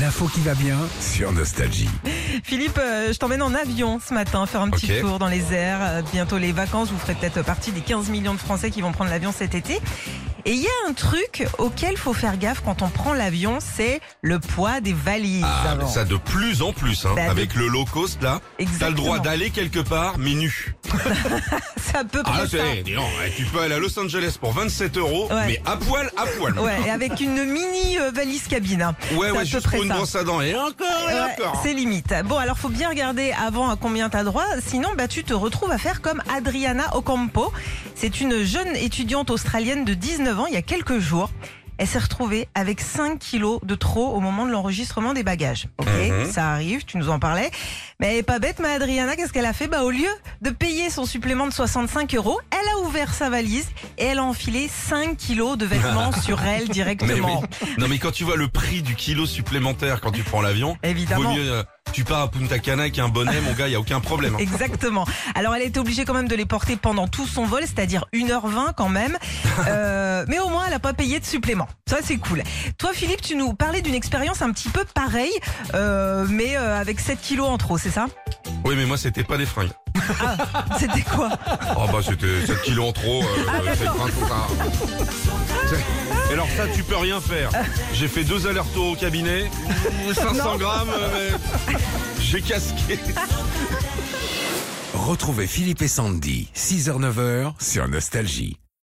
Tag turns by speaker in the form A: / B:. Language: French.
A: L'info qui va bien sur Nostalgie.
B: Philippe, euh, je t'emmène en avion ce matin faire un petit tour dans les airs. Euh, bientôt les vacances, vous ferez peut-être partie des 15 millions de Français qui vont prendre l'avion cet été. Et il y a un truc auquel faut faire gaffe quand on prend l'avion, c'est le poids des valises.
C: Ah, mais ça de plus en plus, hein.
B: Bah, de-
C: avec le low cost là, t'as le
B: Exactement.
C: droit d'aller quelque part, mais nu. Ah,
B: ça.
C: dis donc, eh, tu peux aller à Los Angeles pour 27 euros,
B: Ouais.
C: mais à poil, à poil.
B: Ouais, et avec une mini euh, valise cabine. hein.
C: Ouais, ouais, juste pour une brosse à dents, et encore, et
B: Ouais,
C: encore.
B: c'est limite. Bon, alors faut bien regarder avant à combien t'as droit, sinon bah tu te retrouves à faire comme Adriana Ocampo. C'est une jeune étudiante australienne de 19 ans il y a quelques jours. Elle s'est retrouvée avec 5 kilos de trop au moment de l'enregistrement des bagages. Ok,
C: Mhm.
B: ça arrive, tu nous en parlais. Mais elle est pas bête, mais Adriana, qu'est-ce qu'elle a fait? Bah au lieu de payer son supplément de 65 euros, elle a ouvert sa valise et elle a enfilé 5 kilos de vêtements sur elle
C: Mais
B: directement.
C: Non, mais quand tu vois le prix du kilo supplémentaire quand tu prends l'avion,
B: Évidemment.
C: vaut mieux, euh, tu pars à Punta Cana avec un bonnet, mon gars, y a aucun problème. hein.
B: Exactement. Alors elle a été obligée quand même de les porter pendant tout son vol, c'est-à-dire 1h20 quand même. Euh, mais au moins elle a pas payé de supplément. Ça c'est cool. Toi Philippe, tu nous parlais d'une expérience un petit peu pareille, euh, mais euh, avec 7 kilos en trop, c'est ça?
C: Oui, mais moi, c'était pas des fringues.
B: C'était quoi
C: Oh bah c'était 7 kilos en trop, euh, c'est pas tout ça. C'est- Et alors ça tu peux rien faire. J'ai fait deux allers-retours au cabinet, 500
B: Non.
C: grammes, euh, mais j'ai casqué.
A: Retrouvez Philippe et Sandy, 6h-9h sur Nostalgie.